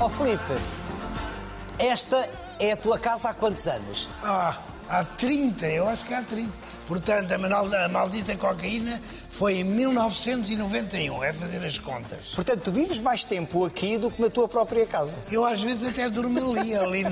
Ó Filipe, esta é a tua casa há quantos anos? Ah, há 30, eu acho que há 30. Portanto, a, maldita cocaína foi em 1991, é fazer as contas. Portanto, tu vives mais tempo aqui do que na tua própria casa. Eu às vezes até durmo ali, ali.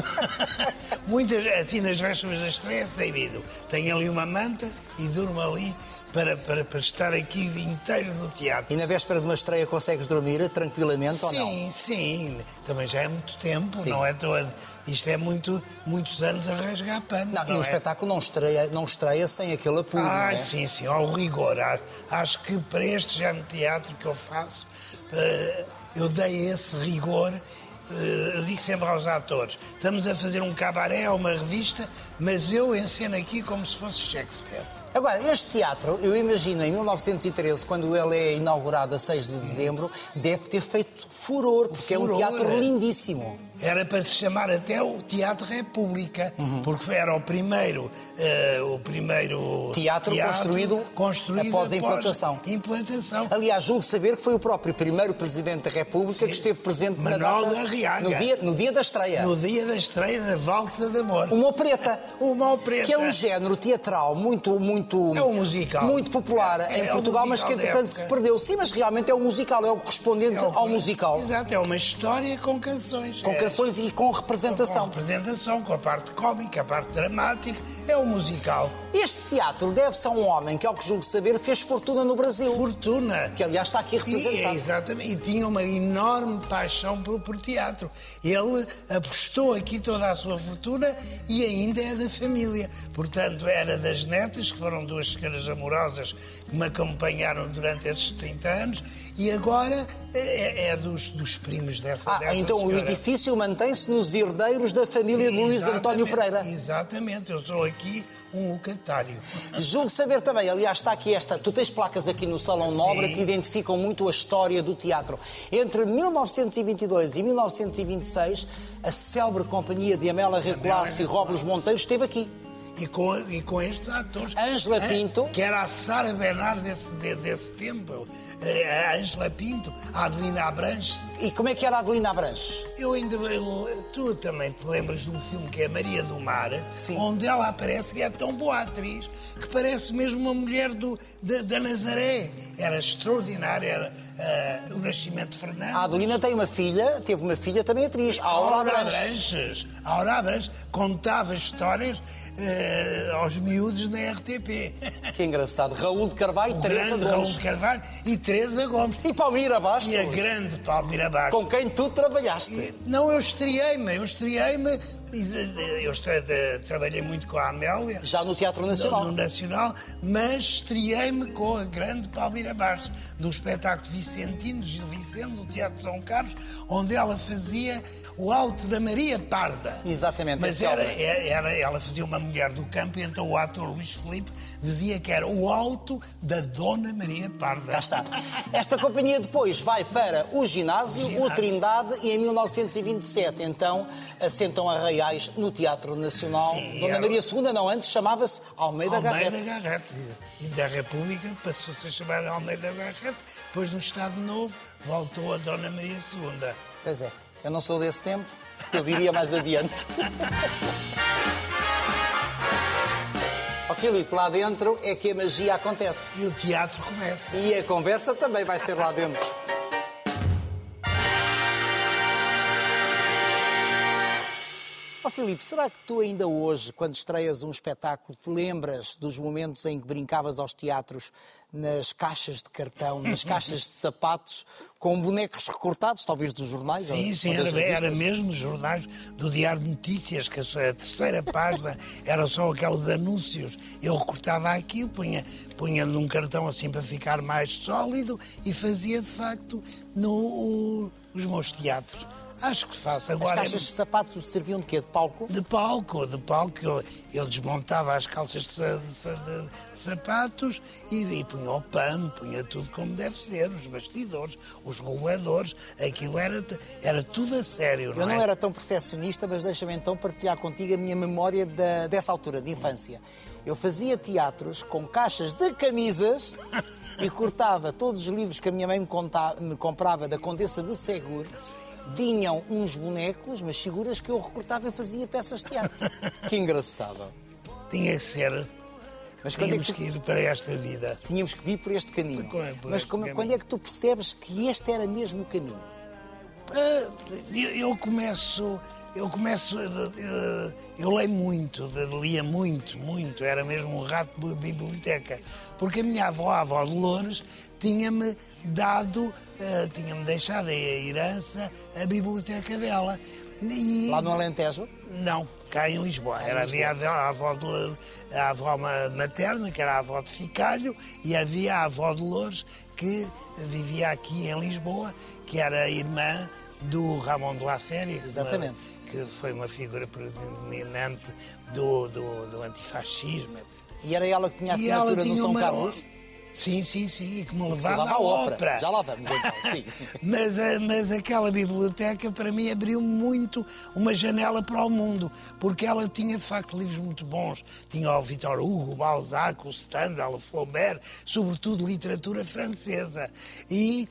Muitas, assim nas vésperas da estreia, saído. Tenho ali uma manta e durmo ali para, para, para estar aqui inteiro no teatro. E na véspera de uma estreia consegues dormir tranquilamente ou não? Sim, sim. Também já é muito tempo, Sim. não é? todo- Isto é muito, muitos anos a rasgar pano. Não, e o é? espetáculo não estreia, não estreia sem aquele apuro, não Ah, é? sim, sim, ao rigor. Acho que para este género de teatro que eu faço, eh, eu dei esse rigor. eh, Eu digo sempre aos atores: estamos a fazer um cabaré ou uma revista, mas eu enceno aqui como se fosse Shakespeare. Agora, este teatro, eu imagino, em 1913, quando ele é inaugurado a 6 de dezembro, deve ter feito furor, porque é um Furor. teatro lindíssimo. Era para se chamar até o Teatro República, Uhum. porque era o primeiro, eh, o primeiro Teatro construído construído após a implantação. implantação. Aliás, julgo saber que foi o próprio primeiro Presidente da República que esteve presente na data, da Arriaga. no, dia, no dia da estreia. No dia da estreia da Valsa de Amor. Uma opereta. Uma opereta. Que é um género teatral muito, muito... É um musical. Muito popular É, em é Portugal, mas que entretanto se perdeu. Sim, mas realmente é um musical, é o correspondente É ao musical. Exato, é uma história com canções. Com É- canções e com Com representação. representação, com a parte cómica, a parte dramática. É um musical. Este teatro deve-se a um homem que, ao que julgo saber, fez fortuna no Brasil. Fortuna. Que, aliás, está aqui E, representado. exatamente, e tinha uma enorme paixão por, por teatro. Ele apostou aqui toda a sua fortuna e ainda é da família. Portanto, era das netas, que foram duas senhoras amorosas que me acompanharam durante esses 30 anos, e agora é, é dos, dos primos dessa, Ah, dessa então o senhora. edifício mantém-se nos herdeiros da família de Luís António Pereira. Exatamente, eu sou aqui um locatário. Julgo saber também, aliás, está aqui esta. Tu tens placas aqui no Salão Nobre Sim. que identificam muito a história do teatro. Entre 1922 e 1926, a célebre companhia de Amélia Recolasso e Róbulos Monteiro esteve aqui. E com, e com estes atores. Ângela Ah, Pinto. Que era a Sara Bernard desse, de- desse tempo. Eh, A Ângela Pinto, a Adelina Abranches. E como é que era a Adelina Abranches? Eu ainda. Tu também te lembras de um filme que é Maria do Mar, Sim. onde ela aparece e é tão boa atriz que parece mesmo uma mulher do, da, da Nazaré. Era extraordinária. Era, eh, o Nascimento de Fernando. A Adelina tem uma filha, teve uma filha também atriz, a Aura Aura Abranches. Abranches. A Aura Abranches contava histórias eh, aos miúdos na RTP. Que engraçado. Raul de Carvalho, O Teresa grande Raul Gomes. de Carvalho e Teresa Gomes. E Palmira Bastos, E a grande Palmira Bastos. com quem tu trabalhaste. E- Não, eu estreiei-me, eu estreiei-me. Eu estre- trabalhei muito com a Amélia. Já no Teatro Nacional. No Nacional, mas estreiei-me com a grande Palmira Bastos, no espetáculo Vicentino, Gil Vicente, no Teatro São Carlos, onde ela fazia o Alto da Maria Parda. Exatamente, Mas é era, célebre. era- ela fazia uma mulher do campo, e então o ator Luís Filipe dizia que era o Alto da Dona Maria Parda. Cá está. Esta companhia depois vai para o ginásio, o, ginásio. Trindade e em 1927 então assentam arraiais no Teatro Nacional. Sim, Dona era- Maria II não antes chamava-se Almeida, Almeida Garrett. Garrett. E da República passou-se a chamar Almeida Garrett. Depois, no Estado Novo, voltou a Dona Maria II. Pois é, eu não sou desse tempo, eu viria mais adiante. Ó Filipe, lá dentro é que a magia acontece. E o teatro começa. E a conversa também vai ser lá dentro. Ó Filipe, será que tu ainda hoje, quando estreias um espetáculo, te lembras dos momentos em que brincavas aos teatros nas caixas de cartão, nas caixas de sapatos, com bonecos recortados, talvez dos jornais? Sim, ou- sim, ou era, era mesmo nos jornais do Diário de Notícias, que a sua- a terceira página era só aqueles anúncios. Eu recortava aquilo, punha, punha num cartão assim para ficar mais sólido e fazia, de facto, no, os meus teatros. Acho que faço As agora. é caixas de sapatos serviam de quê? De palco? De palco, de palco, eu, eu desmontava as calças de, de- de sapatos e, e punha o pano, punha tudo como deve ser, os bastidores, os roladores, aquilo era, era tudo a sério, não Eu não é? era tão perfeccionista, mas deixa-me então partilhar contigo a minha memória da- dessa altura, de infância. Eu fazia teatros com caixas de camisas e cortava todos os livros que a minha mãe me, conta- me comprava da Condessa de Seguro tinham uns bonecos, umas figuras que eu recortava e fazia peças de teatro. que engraçado. Tinha que ser. Mas quando Tínhamos é que, tu... que ir para esta vida. Tínhamos que vir por este caminho. Por, Mas como, quando é que tu percebes que este era mesmo o caminho? Uh, eu começo, eu começo, uh, eu leio muito, lia muito, muito, era mesmo um rato de biblioteca, porque a minha avó, a avó de Loures, tinha-me dado, uh, tinha-me deixado a herança, a biblioteca dela. E... Lá no Alentejo? Não, cá em Lisboa. Era, havia a avó, de, a avó materna, que era a avó de Ficalho, e havia a avó de Loures, que vivia aqui em Lisboa, que era a irmã do Ramon de la Féria, Exatamente. que foi uma figura predominante do, do, do antifascismo. E era ela que tinha a assinatura no São uma... Carlos? Sim, sim, sim, que me levava à ópera. ópera. Já lá vamos então, sim. mas, eh, mas aquela biblioteca para mim abriu muito uma janela para o mundo, porque ela tinha de facto livros muito bons. Tinha o Victor Hugo, o Balzac, o Stendhal, o Flaubert, sobretudo literatura francesa. E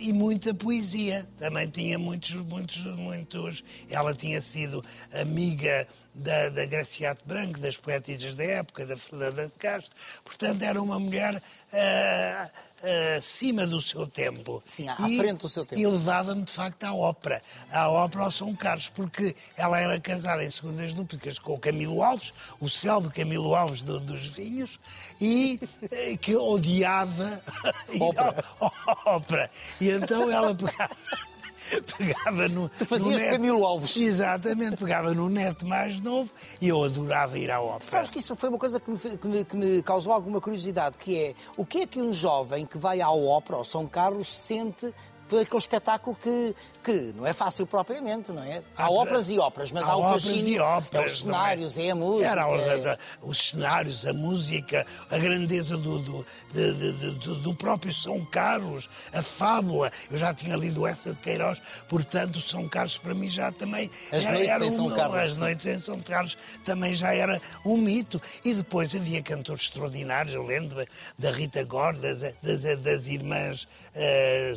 e muita poesia. Também tinha muitos, muitos, muitos. Ela tinha sido amiga da, da Graciate Branco, das poetisas da época, da Fernanda de Castro. Portanto, era uma mulher uh, uh, acima do seu tempo. Sim, à e, frente do seu tempo. E levava-me, de facto, à ópera. À ópera ao São Carlos, porque ela era casada em segundas núpcias com o Camilo Alves, o célebre Camilo Alves do, dos vinhos, e uh, que odiava ópera. ópera. E então ela pegava... pegava no. Tu fazias no Camilo Alves. Exatamente, pegava no neto mais novo e eu adorava ir à ópera. Sabes que isso foi uma coisa que me, que me, que me causou alguma curiosidade, que é o que é que um jovem que vai à ópera, ao São Carlos, sente aquele espetáculo que, que não é fácil propriamente, não é? Há, há óperas e óperas, mas há, há o fascínio. Óperas, é os é? cenários, é? é? a música. Era é... os cenários, a música, a grandeza do, do, de, do próprio São Carlos, a fábula. Eu já tinha lido essa de Queiroz, portanto, São Carlos para mim já também as era, noites era em São um, Carlos. As noites em São Carlos também já era um mito. E depois havia cantores extraordinários, eu lembro da Rita Gorda, das, das irmãs uh,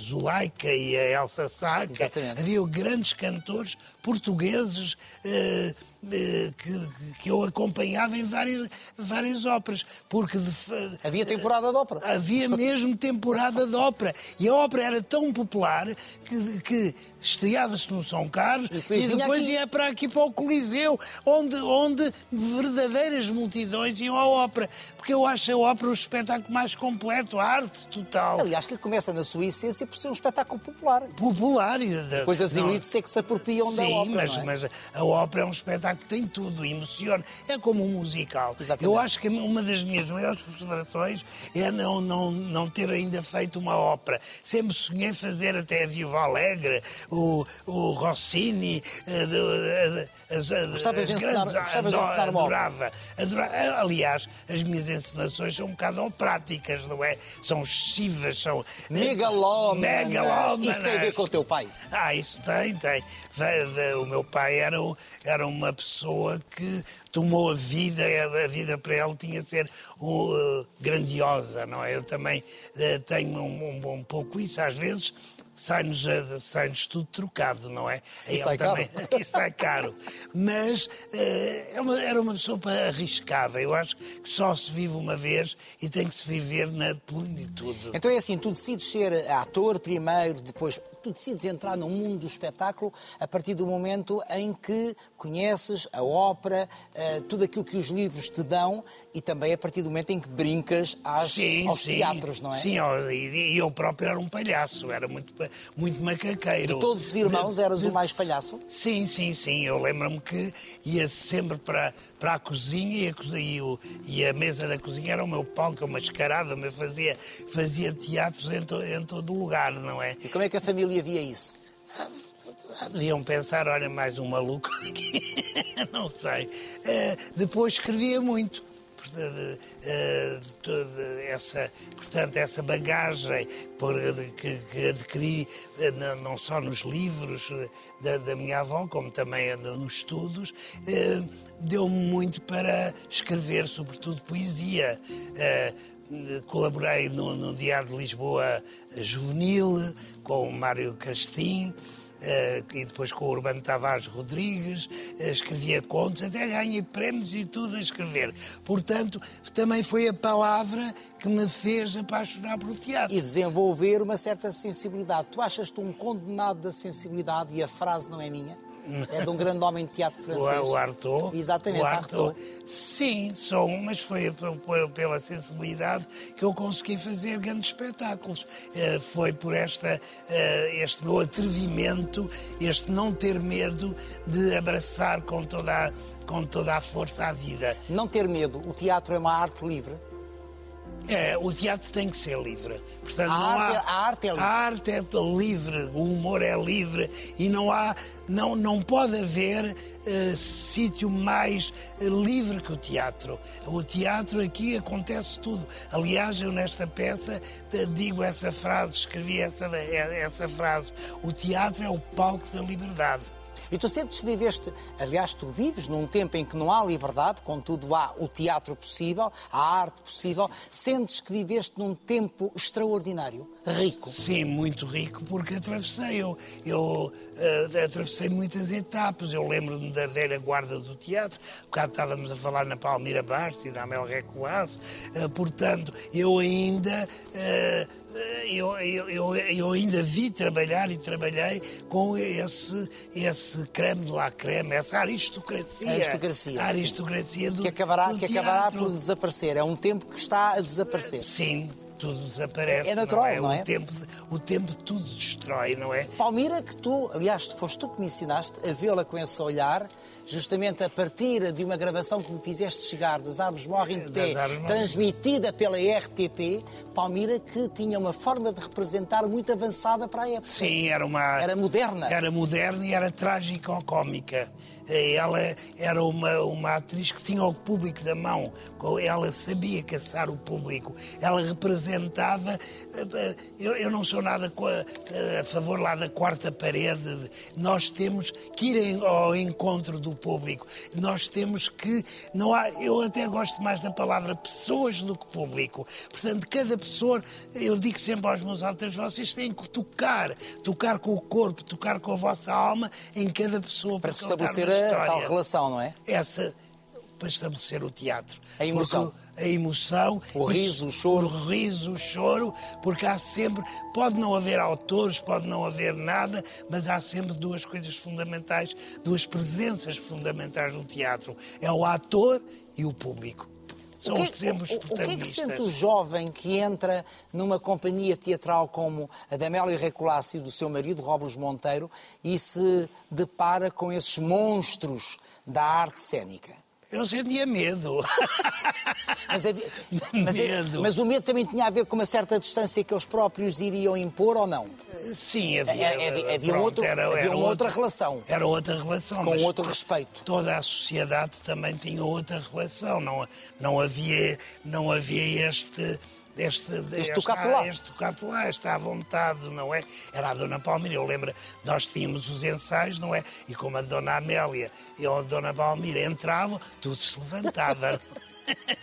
Zulaika e a Elsa. Exatamente. Havia grandes cantores portugueses eh, que, que eu acompanhava em várias, várias óperas. Porque de, havia temporada de ópera. Havia mesmo temporada de ópera. E a ópera era tão popular que, que estreava-se no São Carlos e depois, e depois ia para aqui para o Coliseu, onde, onde verdadeiras multidões iam à ópera. Porque eu acho a ópera o espetáculo mais completo, a arte total. Aliás, que começa na sua essência por ser um espetáculo popular. Popular. E depois as elites é que se apropriam Sim, da ópera. Mas, é? mas a ópera é um espetáculo que tem tudo, emociona. É como um musical. Exatamente. Eu acho que uma das minhas maiores frustrações é não, não, não ter ainda feito uma ópera. Sempre sonhei fazer até a Viva Alegre, o, o Rossini, as, as, gostavas de ensinar, gostavas de ensinar uma adorava, adorava. Aliás, as minhas encenações são um bocado práticas, não é? São excessivas, são megalómanas. megalómanas. Isso tem a ver com o teu pai? Ah, isso tem, tem. O meu pai era, era uma pessoa que tomou a vida, a vida para ele tinha de ser uh, grandiosa, não é? Eu também uh, tenho um, um, um pouco isso, às vezes sai-nos sai tudo trocado, não é? Isso é caro. Isso é caro. Mas uh, é uma, era uma pessoa arriscava. Eu acho que só se vive uma vez e tem que se viver na plenitude. Então é assim, tu decides ser ator primeiro, depois tu decides entrar no mundo do espetáculo a partir do momento em que conheces a ópera, uh, tudo aquilo que os livros te dão e também a partir do momento em que brincas às, sim, aos sim. teatros, não é? Sim, e eu próprio era um palhaço, era muito, muito macaqueiro. De todos os irmãos de, eras de, o mais palhaço? Sim, sim, sim. Eu lembro-me que ia sempre para, para a cozinha e a, e, e a mesa da cozinha era o meu palco, eu mascarava, mas fazia, fazia teatros em, to, em todo lugar, não é? E como é que a família havia isso? Podiam pensar, olha, mais um maluco aqui. não sei. Uh, depois escrevia muito. De, de, de, essa, portanto, essa bagagem que, que adquiri eh, não só nos livros eh, da, da minha avó, como também nos estudos, deu-me muito para escrever, sobretudo, poesia colaborei no, no Diário de Lisboa Juvenil com o Mário Castim eh, e depois com o Urbano Tavares Rodrigues, eh, escrevia contos, até ganhei prémios e tudo a escrever. Portanto, também foi a palavra que me fez apaixonar pelo teatro. E desenvolver uma certa sensibilidade. Tu achas-te um condenado da sensibilidade e a frase não é minha? É de um grande homem de teatro francês. O Artaud. Exatamente, o Artaud. Sim, sou, mas foi pela sensibilidade que eu consegui fazer grandes espetáculos. Eh, foi por esta, eh, este meu atrevimento, este não ter medo de abraçar com toda, a, com toda a força a vida. Não ter medo. O teatro é uma arte livre. É, o teatro tem que ser livre. Portanto, a, não arte, há, a arte é livre. A arte é livre, o humor é livre e não há, não, não pode haver uh, sítio mais uh, livre que o teatro. O teatro aqui acontece tudo. Aliás, eu nesta peça digo essa frase, escrevi essa, essa frase. O teatro é o palco da liberdade. E tu sentes que viveste, aliás, tu vives num tempo em que não há liberdade, contudo há o teatro possível, a arte possível. Sentes que viveste num tempo extraordinário, rico? Sim, muito rico, porque atravessei. Eu, eu uh, atravessei muitas etapas. Eu lembro-me da velha guarda do teatro, bocado estávamos a falar na Palmira Bastos e na Amel Recoaz. Uh, portanto, eu ainda. Uh, eu, eu, eu, ainda vi trabalhar e trabalhei com esse, esse creme de la creme, essa aristocracia. A aristocracia. A aristocracia do, que acabará, do que acabará por desaparecer. É um tempo que está a desaparecer. Sim, tudo desaparece. É natural, não é? Não é? O, tempo, o tempo tudo destrói, não é? Palmira, que tu, aliás, foste tu que me ensinaste a vê-la com esse olhar, justamente a partir de uma gravação que me fizeste chegar das Árvores Morrem de Pé, transmitida pela RTP, Palmira, que tinha uma forma de representar muito avançada para a época. Sim, era uma... Era moderna. Era moderna e era trágico-cómica. Ela era uma, uma atriz que tinha o público da mão. Ela sabia caçar o público. Ela representava... Eh, eu, eu não sou nada a, a favor lá da quarta parede. Nós temos que ir ao encontro do público. Nós temos que. Não há, eu até gosto mais da palavra pessoas do que público. Portanto, cada pessoa, eu digo sempre aos meus autores, vocês têm que tocar, tocar com o corpo, tocar com a vossa alma em cada pessoa. Para estabelecer a tal relação, não é? Essa, para estabelecer o teatro. A emoção. Porque a emoção. O riso, o choro. O riso, o choro, porque há sempre. Pode não haver autores, pode não haver nada, mas há sempre duas coisas fundamentais, duas presenças fundamentais no teatro: é o ator e o público. São o que, os exemplos o, o, o que é que sente o jovem que entra numa companhia teatral como a da Amélia Recolássi e do seu marido, Robles Monteiro, e se depara com esses monstros da arte cênica? Eu sentia medo. Mas, mas, medo. mas, o medo também tinha a ver com uma certa distância que eles próprios iriam impor ou não? Sim, havia, havia, é, havia, pronto, outro, era, havia era uma outra, outra, relação. Era outra relação. Com outro respeito. Toda a sociedade também tinha outra relação. Não, não, havia, não havia este este, este tocato lá. Este tocato lá, esta à vontade, não é? Era a Dona Palmira, eu lembro, nós tínhamos os ensaios, não é? E como a Dona Amélia e a Dona Palmira entravam, tudo se levantava.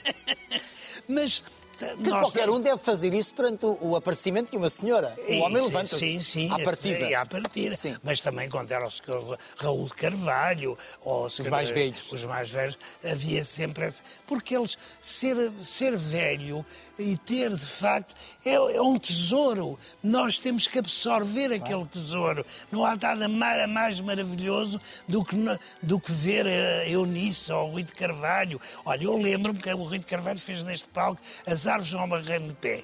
Mas que Nós qualquer um deve fazer isso perante o aparecimento de uma senhora. O homem levanta-se sim, sim, à partida. É, à partida. Sim. Mas também quando era o senhor Raul de Carvalho, ou os mais velhos. Os mais velhos, havia sempre... Porque eles, ser, ser velho e ter, de facto, é, é um tesouro. Nós temos que absorver claro. aquele tesouro. Não há nada mais, mais maravilhoso do que, do que ver a Eunice ou o Rui de Carvalho. Olha, eu lembro-me que o Rui de Carvalho fez neste palco as árvores não barreiro de pé.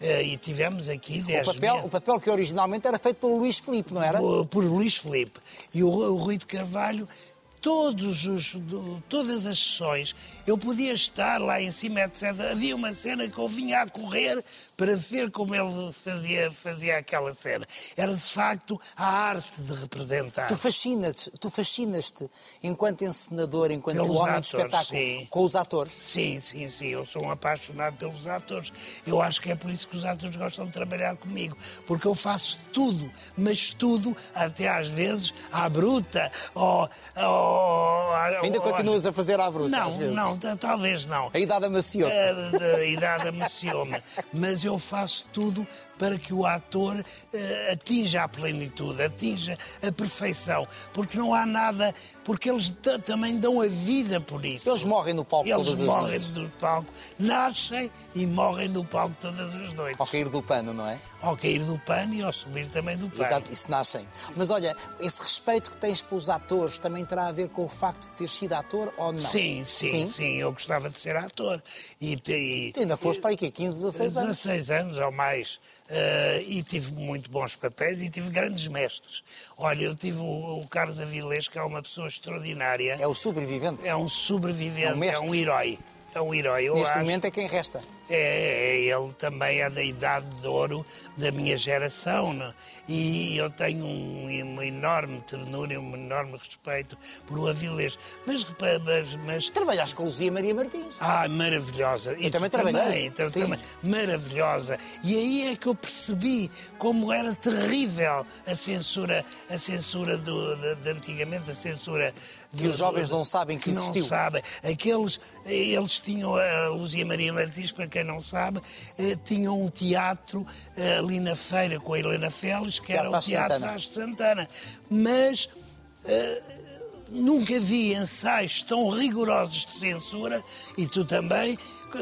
Uh, e tivemos aqui 10 o papel, o papel que originalmente era feito pelo Luís Filipe, não era? Por, por Luís Filipe. E o, o Rui de Carvalho todos os, todas as sessões, eu podia estar lá em cima, etc. Havia uma cena que eu vinha a correr para ver como ele fazia, fazia aquela cena. Era, de facto, a arte de representar. Tu fascinas-te, tu fascinas enquanto encenador, enquanto pelos homem atores, de espetáculo, sim. com os atores? Sim, sim, sim. Eu sou um apaixonado pelos atores. Eu acho que é por isso que os atores gostam de trabalhar comigo. Porque eu faço tudo, mas tudo, até às vezes, à bruta, ou, ou Ainda continuas a fazer à bruta, não, às vezes? Não, talvez não. A idade amaciou-te. A, a, a idade amaciou-me. Mas eu faço tudo para que o ator uh, atinja a plenitude, atinja a perfeição, porque não há nada, porque eles também dão a vida por isso. Eles morrem no palco eles todas as morrem noites. no palco, nascem e morrem no palco todas as noites. Ao cair do pano, não é? Ao cair do pano e ao subir também do pano. Exato, isso nascem. Mas olha, esse respeito que tens pelos atores também terá a ver com o facto de ter sido ator ou não? Sim, sim, sim. sim eu gostava de ser ator. E, e, tu ainda foste para aí, 15, 16 anos? 16 anos ou mais. Uh, e tive muito bons papéis e tive grandes mestres. Olha, eu tive o, o Carlos Avilés, que é uma pessoa extraordinária. É o sobrevivente? É um sobrevivente, é um, é um herói. É um herói. Eu Neste acho... momento é quem resta. É, é, ele também é da idade de ouro da minha geração né? e eu tenho um, uma enorme ternura e um enorme respeito por o Avilés. Mas, mas, mas... Trabalhaste com Luzia Maria Martins. Ah, maravilhosa. Eu e também trabalhei. Também, então, também, maravilhosa. E aí é que eu percebi como era terrível a censura, a censura do, de, de antigamente, a censura que os jovens não sabem que, existiu. Não sabem. Aqueles, eles tinham a Luzia Maria Martins, para quem não sabe, eh, tinham um teatro eh, ali na feira com a Helena Félix, que teatro era o Teatro de Santana. Mas eh, nunca vi ensaios tão rigorosos de censura, e tu também,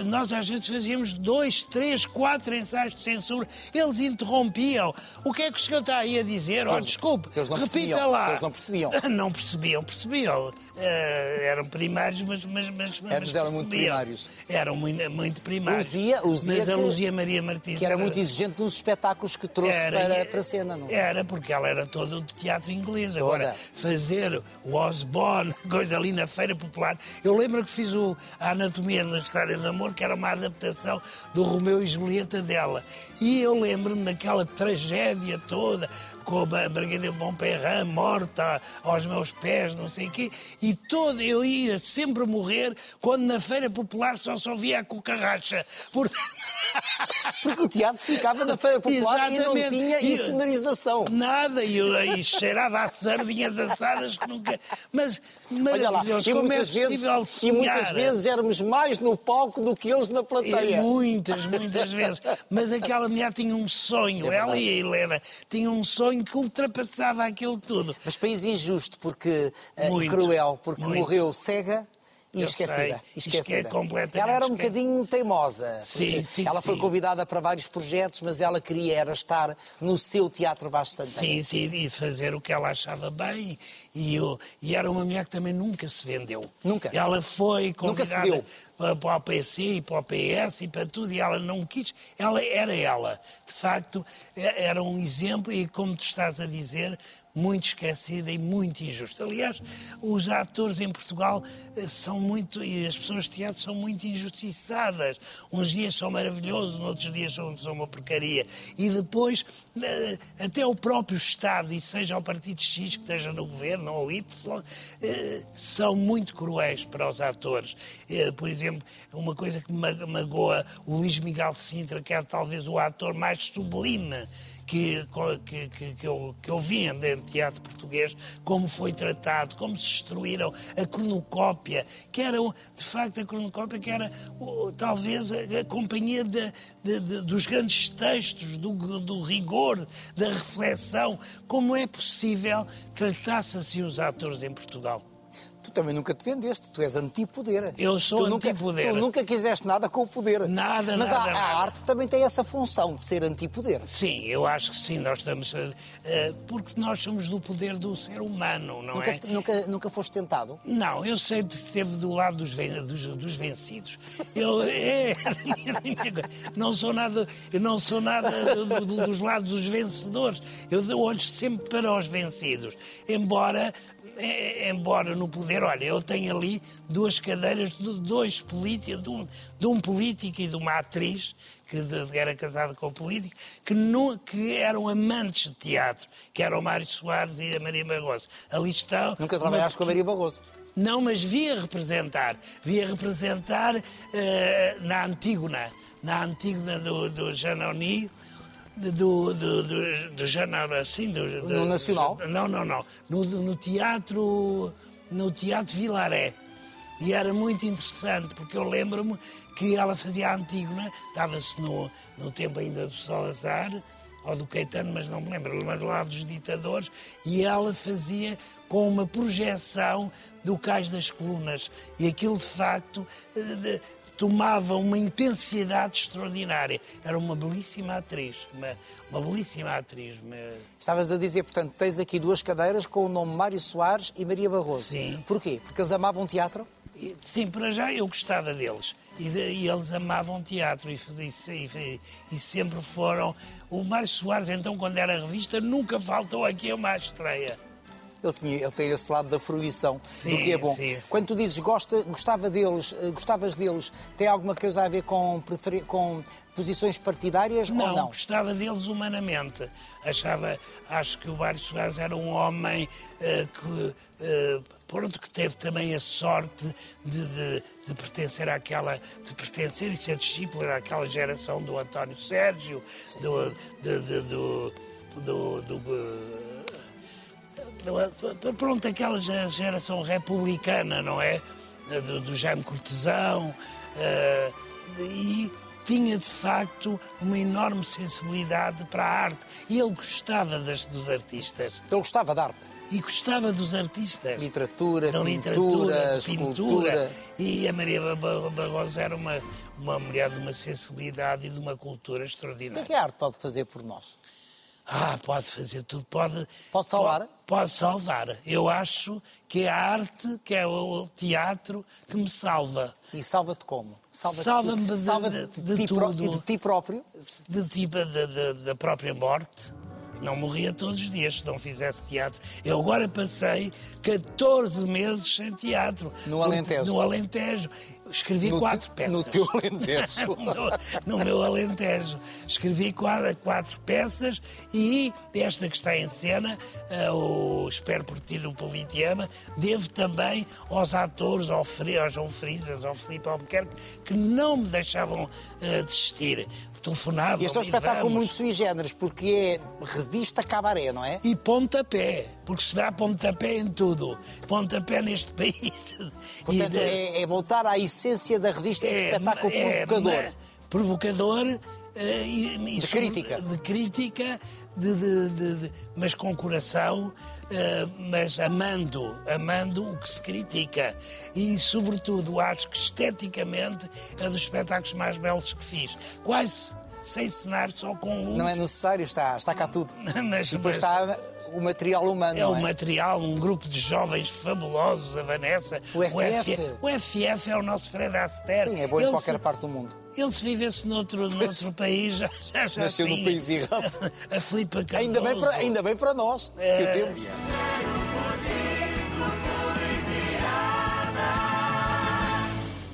nós às vezes fazíamos dois, três, quatro ensaios de censura, eles interrompiam. O que é que o senhor está aí a dizer? Oh, desculpe, repita lá. Eles não percebiam. Não percebiam, percebiam. Uh, eram primários, mas, mas, mas, mas eram muito primários. Eram muito, muito primários. Luzia, Luzia mas a Luzia Maria Martins. Que era, era muito exigente nos espetáculos que trouxe era, para, para a cena, não é? Era, porque ela era toda de teatro inglês. Toda. Agora, fazer o Osborne, coisa ali na Feira Popular. Eu lembro que fiz o, a Anatomia da História de Amor, que era uma adaptação do Romeu e Julieta dela. E eu lembro-me daquela tragédia toda, com a Margarida Montperrin morta aos meus pés, não sei o quê, e todo, eu ia sempre morrer quando na Feira Popular só se ouvia a cucarracha. Por... Porque o teatro ficava na Feira Popular Exatamente. e não tinha e, sonorização. Nada, e, e cheirava a sardinhas assadas que nunca... Mas Olha lá, e muitas, é vezes, e muitas vezes éramos mais no palco do que eles na plateia. E muitas, muitas vezes. Mas aquela mulher tinha um sonho, é ela e a Helena, tinham um sonho sonho que ultrapassava aquilo tudo. Mas país injusto porque, uh, e cruel, porque muito. morreu cega e eu esquecida. esquecida. ela era um bocadinho teimosa. Sim, sim, ela foi sim. convidada para vários projetos, mas ela queria era estar no seu Teatro Vasco Santana. Sim, sim, e fazer o que ela achava bem. E, eu, e era uma mulher que também nunca se vendeu. Nunca. Ela foi convidada nunca se deu. Para, para o PC e para o PS e para tudo, e ela não quis. Ela era ela. De facto, é, era um exemplo, e como tu estás a dizer, muito esquecida e muito injusta. Aliás, os atores em Portugal eh, são muito, e as pessoas de teatro são muito injustiçadas. Uns dias são maravilhosos, outros dias são, são uma porcaria. E depois, eh, até o próprio Estado, e seja o Partido X que esteja no governo, ou Y, eh, são muito cruéis para os atores. Por exemplo, uma coisa que magoa o Luís Miguel Sintra, que é talvez o ator mais sublime que, que, que, que, eu, que eu vi em teatro português, como foi tratado, como se destruíram a cronocópia, que era, de facto, a cronocópia que era talvez a, a companhia de, de, de, dos grandes textos, do, do rigor, da reflexão. Como é possível tratar-se assim os atores em Portugal? Também nunca te vendeste, tu és antipoder. Eu sou tu antipoder. Nunca, tu nunca quiseste nada com o poder. Nada, Mas nada. Mas a, a, arte também tem essa função de ser antipoder. Sim, eu acho que sim, nós estamos. Uh, porque nós somos do poder do ser humano, não nunca, é? Nunca, nunca foste tentado? Não, eu sempre esteve do lado dos, dos, dos vencidos. Eu é, não sou nada, eu não sou nada do, do, dos lados dos vencedores. Eu olho sempre para os vencidos. Embora é, embora no poder, olha, eu tenho ali duas cadeiras de dois políticos, de um, de um político e de uma atriz que de, era casada com o político, que, no, que eram amantes de teatro, que eram o Mário Soares e a Maria Barroso. Ali estão. Nunca trabalhaste com a Maria Barroso? Não, mas via representar. Via representar uh, na Antígona, na Antígona do, do Janoni, do, do, do, do jornal assim do, no Nacional? Não não não. No, no teatro no teatro Vilaré. E era muito interessante, porque eu lembro-me que ela fazia a Antígona, estava-se no, no tempo ainda do Salazar, ou do Caetano, mas não me lembro, mas lá dos ditadores, e ela fazia com uma projeção do Cais das Colunas. E aquilo, de facto, de, tomava uma intensidade extraordinária. Era uma belíssima atriz, uma, uma belíssima atriz. Uma... Estavas a dizer, portanto, tens aqui duas cadeiras com o nome Mário Soares e Maria Barroso. Sim. Porquê? Porque eles amavam teatro? Sim, para já eu gostava deles. E, de, e eles amavam teatro e, e, e, sempre foram. O Mário Soares, então, quando era revista, nunca faltou aqui uma estreia. Ele, tinha, ele tem esse lado da fruição, sim, do que é bom. Sim, sim. Quando tu dizes gosta, gostava deles, eh, gostavas deles, tem alguma coisa a ver com, com posições partidárias não, ou não? gostava deles humanamente. Achava, acho que o Mário Soares era um homem uh, que, uh, pronto, que teve também a sorte de, de, de, pertencer àquela, de pertencer e ser discípulo daquela geração do António Sérgio, do, de, do, do, do pronto, aquela geração republicana, não é? Do, do Jaime Cortesão, uh, e tinha de facto uma enorme sensibilidade para a arte. E ele gostava das, dos artistas. Ele gostava da arte? E gostava dos artistas. Literatura, da literatura, pintura. E a Maria Barroso era uma, uma mulher de uma sensibilidade e de uma cultura extraordinária. O que é que a arte pode fazer por nós? Ah, pode fazer tudo, pode... Pode salvar? Pode, pode salvar. Eu acho que é a arte, que é o teatro, que me salva. E salva-te como? Salva-me salva de, salva de, de, de, ti tudo. E de ti próprio? De ti, da própria morte. Não morria todos os dias se não fizesse teatro. Eu agora passei 14 meses sem teatro. No Alentejo? No Alentejo. Escrevi no quatro peças. No teu Alentejo. no, no, meu Alentejo. Escrevi quatro, quatro peças e esta que está em cena, uh, o Espero por Ti no Politeama, devo também aos atores, ao, Fri, ao João Frisas, ao Filipe Albuquerque, que não me deixavam uh, desistir. Telefonavam. Este é um espetáculo muito sui generis, porque é revista cabaré, não é? E pontapé, porque se dá pontapé em tudo. Pontapé neste país. Portanto, de... é, é voltar à essência da revista é, espetáculo é, provocador. provocador uh, de crítica. De crítica, de, de, de, mas com coração, uh, mas amando, amando o que se critica. E, sobretudo, acho que esteticamente é dos espetáculos mais belos que fiz. Quase sem cenário, só com luz. Não é necessário, está, está cá tudo. mas, depois mas... está o material humano. É o é? material, um grupo de jovens fabulosos, a Vanessa. O FF. O, FF é o nosso Fred Astaire. Sim, é bom ele em qualquer se, parte do mundo. Ele se vivesse noutro, noutro país já, já, já Nasceu tinha. no país errado. a Cardoso. Ainda bem para, ainda bem para nós é... que o temos.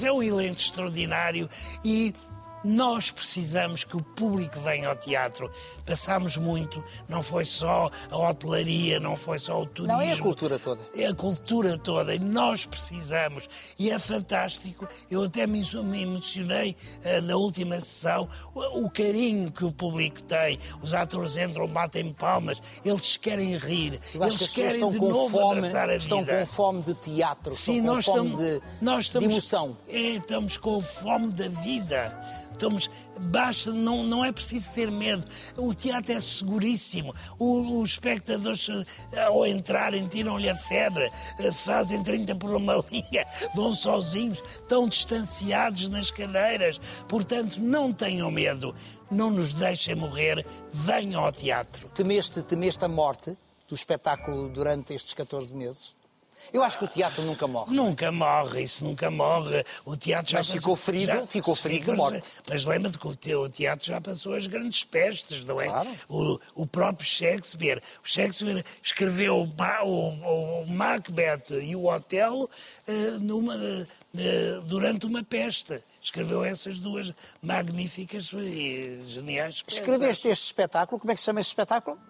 É um elenco extraordinário e nós precisamos que o público venha ao teatro. Passámos muito, não foi só a hotelaria, não foi só o turismo. Não, é a cultura toda. É a cultura toda e nós precisamos. E é fantástico. Eu até me emocionei uh, na última sessão o, o, carinho que o público tem. Os atores entram, batem palmas, eles querem rir, eles que querem estão de novo fome, abraçar a Estão vida. com fome de teatro, Sim, estão com nós fome estamos, de, nós estamos, de emoção. É, estamos com fome da vida. Estamos, basta, não, não é preciso ter medo. O teatro é seguríssimo. O, os espectadores, eh, ao entrarem, tiram-lhe a febre, eh, fazem 30 por uma linha, vão sozinhos, estão distanciados nas cadeiras. Portanto, não tenham medo, não nos deixem morrer, venham ao teatro. Temeste, temeste a morte do espetáculo durante estes 14 meses? Eu acho que o teatro nunca morre. Nunca morre, isso nunca morre. O teatro já mas ficou passou, ferido, já, ficou ferido de morte. Mas lembra-te que o teatro já passou as grandes pestes, não é? Claro. O, o próprio Shakespeare. O Shakespeare escreveu o, o, o Macbeth e o Otelo uh, numa, uh, durante uma peste. Escreveu essas duas magníficas e geniais peças. Escreveste este espetáculo, como é que se chama este espetáculo?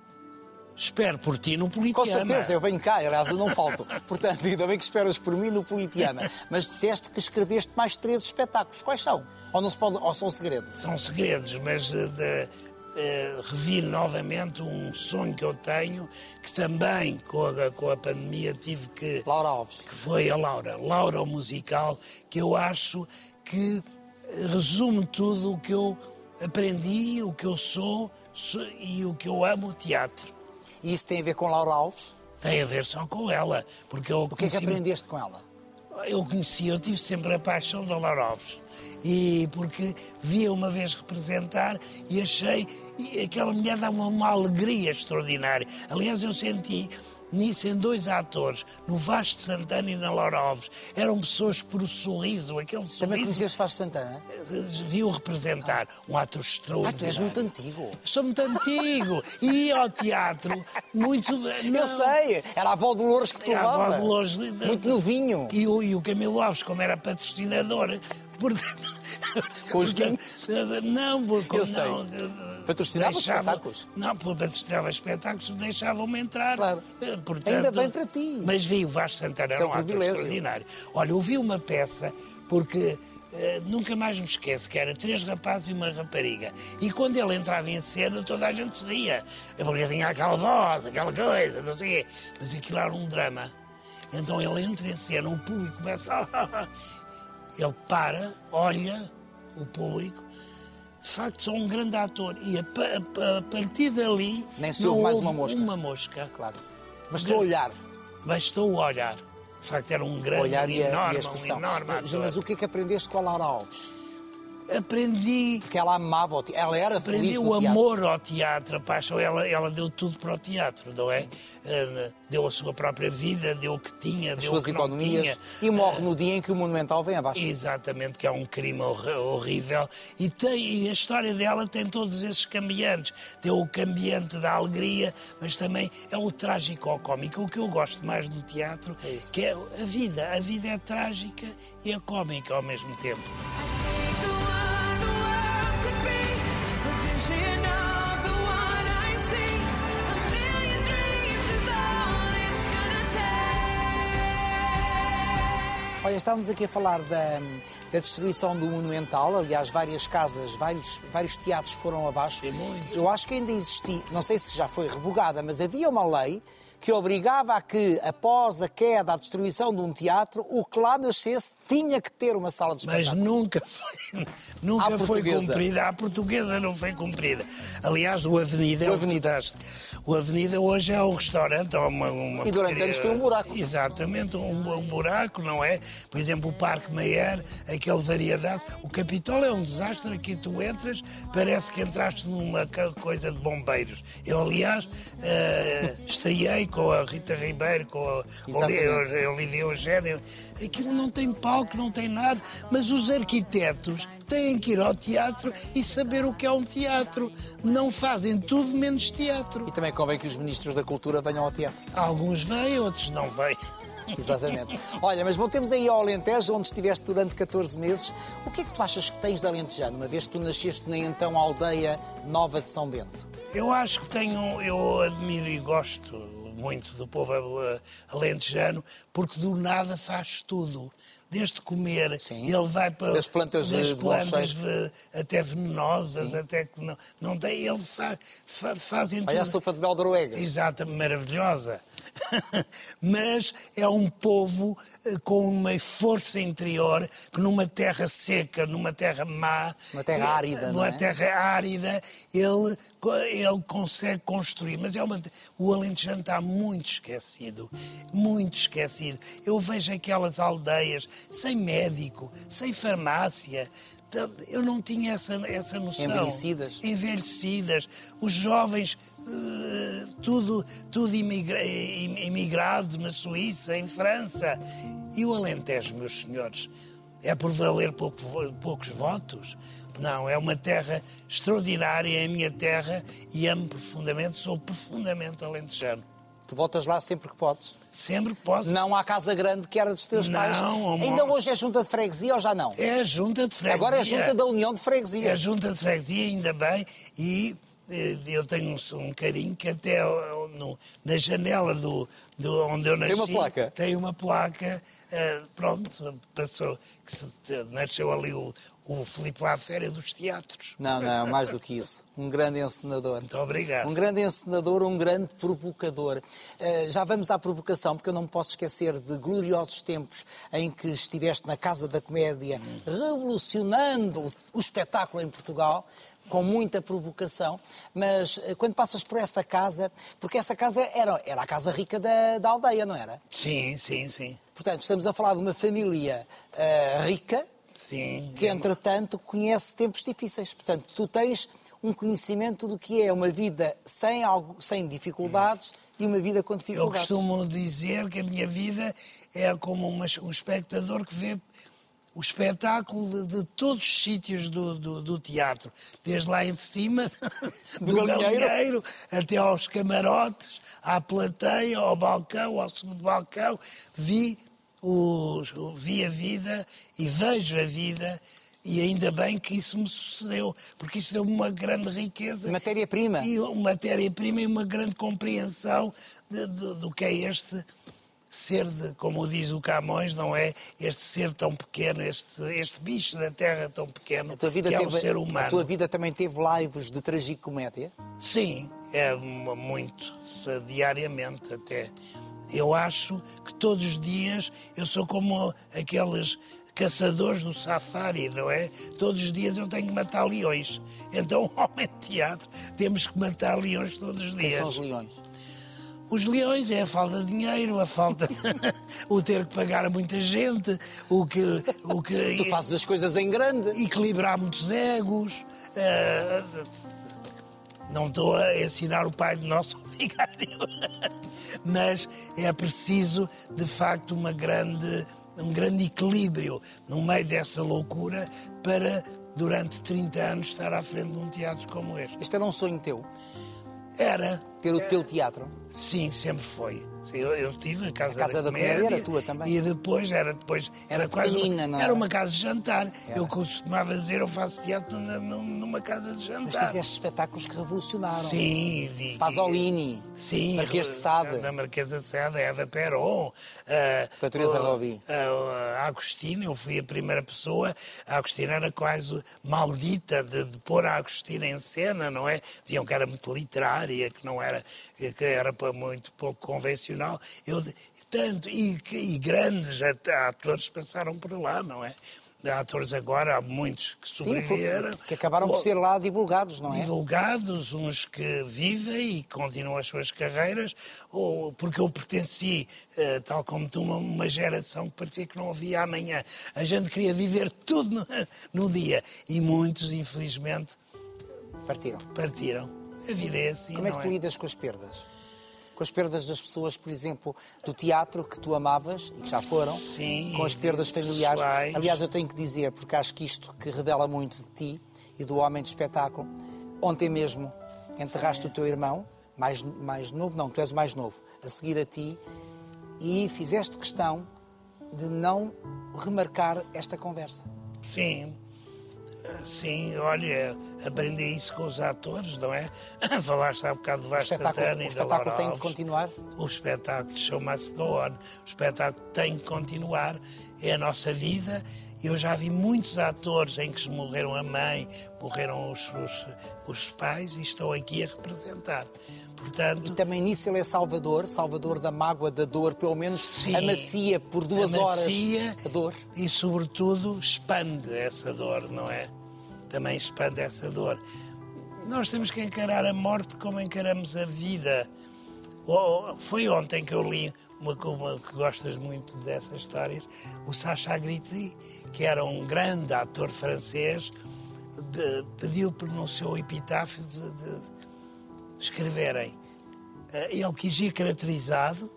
Espero por ti no Politeama. Com certeza, eu venho cá, aliás, eu não falto. Portanto, ainda bem que esperas por mim no Politeama. Mas disseste que escreveste mais 13 espetáculos. Quais são? Ou, não se pode, ou são segredos? São segredos, mas uh, de, eh, revi novamente um sonho que eu tenho, que também com a, com a pandemia tive que. Laura Alves. Que foi a Laura. Laura, o musical, que eu acho que resume tudo o que eu aprendi, o que eu sou e o que eu amo o teatro. E isso tem a ver com Laura Alves? Tem a ver só com ela. Porque eu o que é que aprendeste com ela? Eu conheci, eu tive sempre a paixão da Laura Alves. E porque via uma vez representar e achei. E aquela mulher dá uma, uma alegria extraordinária. Aliás, eu senti nisso em dois atores, no Vasco Santana e na Laura Alves. Eram pessoas por o sorriso, aquele sorriso. Também conhecias Vasco Santana? Viu representar um ator extraordinário. Ah, tu és muito antigo. Sou muito antigo. E ia ao teatro muito... Não. Eu sei, era a avó de Louros que tu Era a avó de Louros. Muito novinho. E o, e o Camilo Alves, como era patrocinador, portanto... Com os portanto, Não, porque Eu sei. não... Patrocinava deixava- espetáculos? Não, porque patrocinava espetáculos, deixavam-me entrar. Claro. Eh, Portanto, Ainda bem para ti. Mas vi o Vasco Santana, Isso é era um privilégio. extraordinário. Olha, eu vi uma peça, porque eh, nunca mais me esqueço, que era três rapazes e uma rapariga. E quando ele entrava em cena, toda a gente se ria. Porque tinha aquela voz, aquela coisa, não sei o quê. Mas aquilo era um drama. Então ele entra em cena, o público começa... Ele para, olha o público, de facto sou um grande ator. E a, a a partir dali. Nem soube mais uma mosca. Uma mosca. Claro. Mas estou a olhar. Bastou o olhar. De facto, era um grande, olhar um e a, enorme, e a expressão. um enorme mas, ator. mas o que é que aprendeste com a Laura Alves? Aprendi, Porque ela amava o teatro. Ela era aprendi feliz o no teatro. amor ao teatro, a paixão. Ela, ela deu tudo para o teatro, não é? Eh, Deu a sua própria vida, deu o que tinha, As deu suas o que não economias. tinha. E morre no dia em que o Monumental vem abaixo. Exatamente, que é um crime horrível. E, tem, e a história dela tem todos esses cambiantes. Tem o cambiante da alegria, mas também é o trágico ao cómico. O que eu gosto mais do teatro É que é a vida. A vida é trágica e é cómica ao mesmo tempo. Olha, estávamos aqui a falar da, da destruição do Monumental. Aliás, várias casas, vários, vários teatros foram abaixo. Sim, muitos. Eu acho que ainda existia, não sei se já foi revogada, mas havia uma lei que obrigava a que, após a queda, a destruição de um teatro, o que lá nascesse tinha que ter uma sala de Mas espetáculo. nunca foi, nunca foi cumprida. A portuguesa não foi cumprida. Aliás, o Avenida é O o Avenida. O Avenida hoje é um restaurante, é uma, uma E durante anos foi um buraco. Exatamente, um, um buraco, não é? Por exemplo, o Parque Mayer, aquele variedade. O Capitólio é um desastre. Aqui tu entras, parece que entraste numa coisa de bombeiros. Eu, aliás, eh, estreiei com a Rita Ribeiro, com a Olivia Eugênio. Aquilo não tem palco, não tem nada, mas os arquitetos têm que ir ao teatro e saber o que é um teatro. Não fazem tudo menos teatro. E também convém que os ministros da Cultura venham ao teatro. Alguns vêm, outros não vêm. Exatamente. Olha, mas voltemos aí ao Alentejo, onde estiveste durante 14 meses. O que é que tu achas que tens de Alentejano, uma vez que tu nasceste na então aldeia nova de São Bento? Eu acho que tenho, eu admiro e gosto muito do povo ale- alentejano, porque do nada faz tudo. Desde comer, Sim. ele vai para Das plantas das plantas até venenosas, até que não, não tem, ele faz, fa, fazem Olha a sopa de Beldroegas. Exato, maravilhosa. Mas é um povo eh, com uma força interior que numa terra seca, numa terra má, Uma terra eh, árida, numa é? terra árida, ele, ele consegue construir. Mas é uma, o Alentejano está muito esquecido, muito esquecido. Eu vejo aquelas aldeias sem médico, sem farmácia. Eu não tinha essa, essa noção. Envelhecidas. Envelhecidas. Os jovens, eh, tudo, tudo imigra- im- imigrado na Suíça, em França. E o Alentejo, meus senhores, é por valer pouco vo- poucos votos? Não, é uma terra extraordinária, é a minha terra e amo profundamente, sou profundamente alentejano. Tu voltas lá sempre que podes. Sempre que posso. Não à casa grande que era dos teus Não, pais. amor. Ainda hoje é junta de freguesia ou já não? É junta de freguesia. Agora é junta da União de É a Freguesias. junta de freguesia, ainda bem, e eu tenho um, carinho que até eh, no- na janela do, do onde eu nasci Tem uma placa? tem uma placa, eh, pronto, passou, que se, nasceu ali o, o Filipe Laféria dos teatros. Não, não, mais do que isso. Um grande encenador. Muito obrigado. Um grande encenador, um grande provocador. Eh, já vamos à provocação, porque eu não me posso esquecer de gloriosos tempos em que estiveste na Casa da Comédia, revolucionando o espetáculo em Portugal, com muita provocação. Mas eh, quando passas por essa casa, porque essa casa era, era a casa rica da, da aldeia, não era? Sim, sim, sim. Portanto, estamos a falar de uma família eh, rica, Sim. que entretanto conhece tempos difíceis. Portanto, tu tens um conhecimento do que é uma vida sem, algo, sem dificuldades e uma vida com Eu dificuldades. costumo dizer que a minha vida é como uma- um espectador que vê o espetáculo de, de todos os sítios do, do- do teatro, desde lá em cima, do, Do galinheiro. galinheiro, até aos camarotes, à plateia, ao balcão, ao segundo balcão. Vi, o- vi a vida e vejo a vida. E ainda bem que isso me sucedeu, porque isso deu-me uma grande riqueza. Matéria-prima. E uma matéria-prima e uma grande compreensão de- de- do que é este ser, de, como diz o Camões, não é? Este ser tão pequeno, este, este bicho da terra tão pequeno, A que é teve, o ser a humano. tua vida também teve lives de tragicomédia? Sim, é mu- muito, diariamente até. Eu acho que todos os dias eu sou como aqueles caçadores do safari, não é? Todos os dias eu tenho que matar leões. Então, homem de teatro, temos que matar leões todos os Quem dias. são os leões? Os leões é a falta de dinheiro, a falta. o ter que pagar a muita gente, o que. O que Tu fazes as coisas em grande. equilibrar muitos egos. eh, não estou a ensinar o pai do nosso vigário, mas é preciso, de facto, uma grande, um grande equilíbrio no meio dessa loucura para, durante 30 anos, estar à frente de um teatro como este. Este era um sonho teu, Era. Ter o teu teatro. Sim, sempre foi. Eu, eu tive a casa, A Casa da Comédia era tua também? E depois era depois Era era, quase pequenina, não era era? uma casa de jantar. Era. Eu costumava dizer eu faço teatro na- numa casa de Mas jantar. fizeste espetáculos que revolucionaram. Sim, de, Pasolini, Sim, Marquês de Sade. Na Marquesa de Sade, Eva Peron. A, Com a Teresa Robi. A, a Agostina, eu fui a primeira pessoa. A Agostina era quase maldita de, de pôr a Agostina em cena, não é? Diziam que era muito literária, que não era, que era muito pouco convencional. Eu, tanto, e, e grandes at- atores passaram por lá, não é? Atores agora, há muitos que Sim, sobreviveram. que acabaram por ser lá divulgados, não é? divulgados, uns que vivem e continuam as suas carreiras, ou porque eu pertenci, eh, tal como tu, uma, uma geração que parecia que não havia amanhã. A gente queria viver tudo no, no dia e muitos, infelizmente, Partiram. partiram. A vida é assim, Como é que tu lidas com as perdas? Com as perdas das pessoas, por exemplo, do teatro que tu amavas e que já foram, Sim, com as perdas familiares. Aliás, eu tenho que dizer, porque acho que isto que revela muito de ti e do homem de espetáculo, ontem mesmo enterraste o teu irmão, mais, mais novo, não, tu és o mais novo, a seguir a ti, e fizeste questão de não remarcar esta conversa. Sim. Sim, olha, aprendi isso com os atores, não é? Falaste há bocado do O Vasco Santana o e da espetáculo tem de continuar. O espetáculo must go on. O espetáculo tem que continuar. É a nossa vida. Eu já vi muitos atores em que se morreram a mãe, morreram os, os, os pais e estou aqui a representar. Portanto, E também nisso ele é salvador, salvador da mágoa, da dor, pelo menos Sim. amacia por duas amacia horas a dor. E, sobretudo, expande essa dor, não é? Também expande essa dor. Nós temos que encarar a morte como encaramos a vida. Foi ontem que eu li uma, uma que gostas muito dessas histórias, o Sacha Guitry, que era um grande ator francês, de- pediu no seu epitáfio de- de escreverem. Eh, Ele quis ir caracterizado,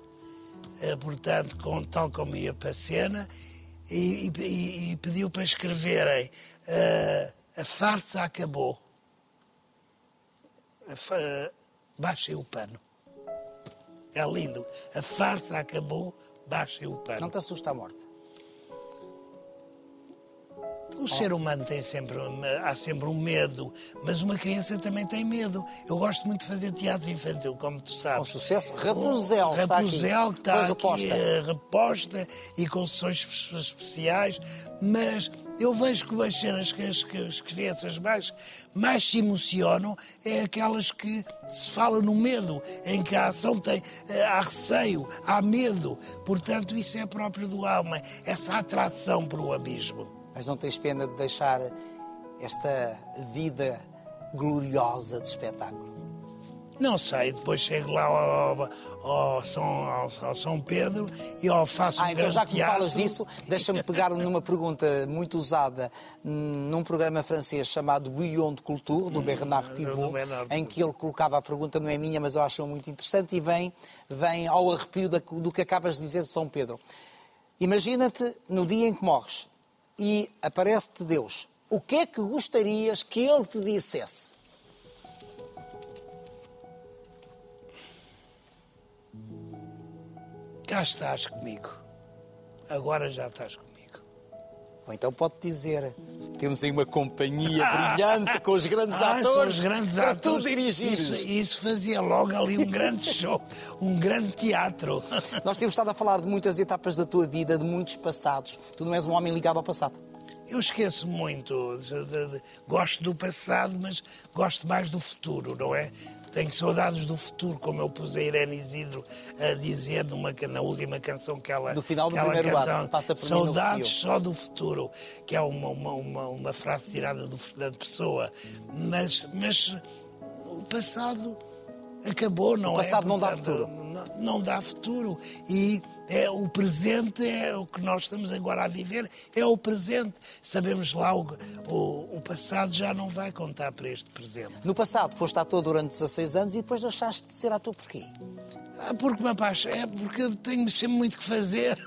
eh, portanto, com, tal como ia para a cena, e, e- e pediu para escreverem eh, a farsa acabou. Baixem o pano. É lindo. A farsa acabou, baixem o pano. Não te assusta a morte. O ser humano tem sempre, há sempre um medo, mas uma criança também tem medo. Eu gosto muito de fazer teatro infantil, como tu sabes. Com sucesso. Rapunzel O está aqui. Rapunzel que está aqui reposta. eh, reposta e com sessões espe- especiais, mas eu vejo que as cenas que as, que as crianças mais, mais se emocionam é aquelas que se fala no medo, em que a ação tem, eh, há receio, há medo. Portanto, isso é próprio do alma, essa atração para o abismo. Mas não tens pena de deixar esta vida gloriosa de espetáculo? Não sei, depois chego lá ao, ao São, ao, ao São Pedro e ao faço Ah, então já que teatro. falas disso, deixa-me pegar numa pergunta muito usada num programa francês chamado Bouillon de Culture, do Bernard Pivot, Hum, Bernard em que ele colocava a pergunta, não é minha, mas eu acho muito interessante, e vem, vem ao arrepio do que acabas de dizer de São Pedro. Imagina-te no dia em que morres e aparece-te Deus. O que é que gostarias que ele te dissesse? Cá estás comigo. Agora já estás comigo. Ou então pode dizer, temos aí uma companhia brilhante com os grandes Ah, atores os grandes para atores. tu dirigires. Isso, isso fazia logo ali um grande show, um grande teatro. Nós temos estado a falar de muitas etapas da tua vida, de muitos passados. Tu não és um homem ligado ao passado. Eu esqueço muito. gosto do passado, mas gosto mais do futuro, não é? Tenho saudades do futuro, como eu pus a Irene Isidro a dizer numa, na última canção que ela. Do final do primeiro ato, cantou. passa por Saudades só do futuro, que é uma, uma, uma, uma frase tirada do Fernando Pessoa. Mas, mas o passado acabou, não O passado é? não dá Portanto, futuro. não, não dá futuro. E é, o presente é o que nós estamos agora a viver, é o presente. Sabemos lá, o, o, o passado já não vai contar para este presente. No passado foste ator durante 16 anos e depois deixaste de ser ator porquê? Ah, porque me apaixo, é porque eu tenho sempre muito que fazer.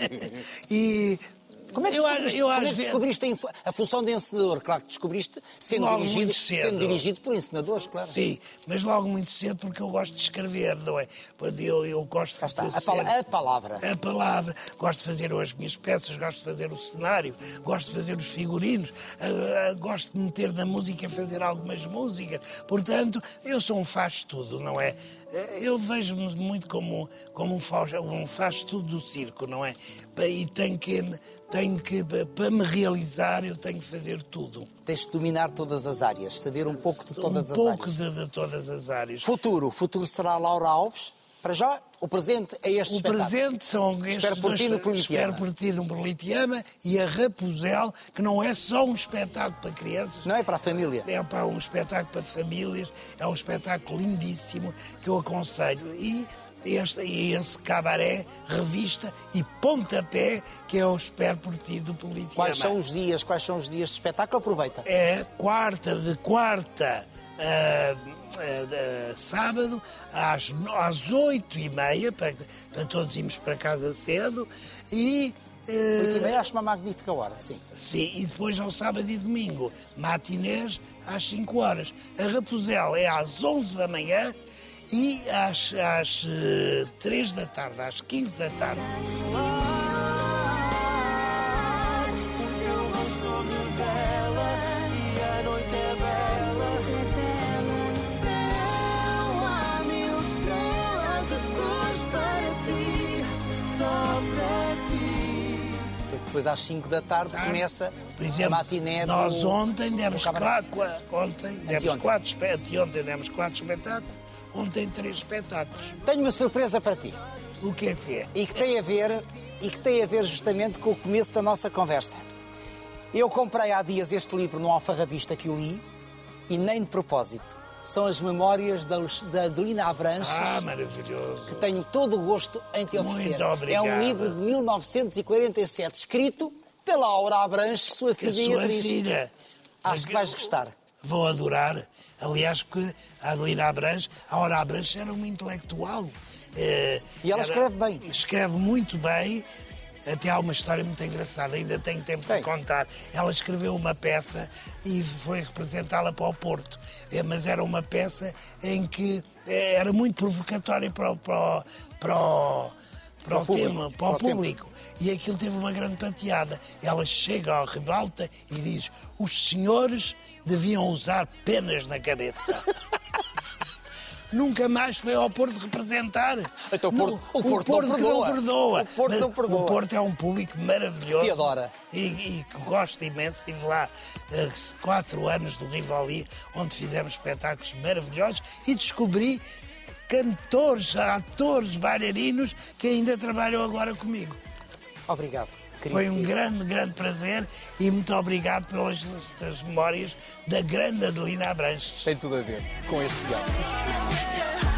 e Como é que eu, descobriste, eu, como às é que descobriste a função de encenador? Claro que descobriste sendo, dirigido, sendo dirigido por encenadores, claro. Sim, mas logo muito cedo porque eu gosto de escrever, não é? Porque Eu, eu gosto Cá está, de a, ser- a palavra. a palavra, gosto de fazer as minhas peças, gosto de fazer o cenário, gosto de fazer os figurinos, ah, ah, gosto de meter na música, fazer algumas músicas. Portanto, eu sou um faz-tudo, não é? Eu vejo-me muito como, como um faz- um faz-tudo do circo, não é? E tenho que, tenho que, para me realizar, eu tenho que fazer tudo. Tens de dominar todas as áreas, saber um pouco de todas um as pouco áreas. de, de todas as áreas. Futuro. Futuro será Laura Alves. Para já, o presente é este O espetáculo. presente são estes Espero por ti no Politeama. Espero por ti no Politeama e a Rapunzel, que não é só um espetáculo para crianças, Não é para a família. é para um espetáculo para famílias, é um espetáculo lindíssimo que eu aconselho. E este, e esse cabaré, revista e pontapé, que é o Espero por ti do Politeama. Quais são os dias, quais são os dias de espetáculo? Aproveita. É quarta, de quarta a- a sábado, às, às oito e meia, para, para todos irmos para casa cedo, e, meia acho uma magnífica hora, sim. sim, e depois ao sábado e domingo, matinés às 5 horas. A Rapunzel é às 11 da manhã e às, às 3 da tarde, às 15 da tarde. O teu rosto revela e a noite é bela. No céu há mil estrelas de cores para ti, só para ti. Porque depois às 5 da tarde Tarde. começa Por a exemplo, matiné do... nós ontem demos, quatro, ontem demos quatro, anteontem demos quatro espetáculos, ontem três espetáculos. Tenho uma surpresa para ti. O que é que é? e que tem a ver e que tem a ver justamente com o começo da nossa conversa. Eu comprei há dias este livro num alfarrabista que o li e nem de propósito. São as memórias da, da Adelina Abranches, Ah, maravilhoso. que tenho todo o gosto em te Muito oferecer. É obrigado. um livro de 1947, escrito pela Aura Abranches, sua filha sua atriz. filha. Acho que vais gostar. Vou adorar. Aliás, porque a Adelina Abranches, a Aura Abranches era uma intelectual. Eh, E ela era- escreve bem. Escreve muito bem. Até há uma história muito engraçada, ainda tenho tempo Tens. de contar. Ela escreveu uma peça e foi representá-la para o Porto. Eh, Mas era uma peça em que eh, era muito provocatória para o, para o- para o- para, o, público, tema, para, para o o tempo. público. E aquilo teve uma grande pateada. Ela chega ao ribalta e diz: os senhores deviam usar penas na cabeça. Nunca mais foi ao Porto representar. Então o Porto- Nu- o Porto não perdoa. perdoa. O Porto não perdoa. O Porto é um público maravilhoso. Que te adora. E, e que gosto imenso. Estive lá eh, quatro anos do Rivoli, onde fizemos espetáculos maravilhosos e descobri cantores, atores, bailarinos que ainda trabalham agora comigo. Obrigado. querido Foi um grande, grande prazer e muito obrigado pelas estas memórias da grande Adelina Abranches. Tem tudo a ver com este teatro.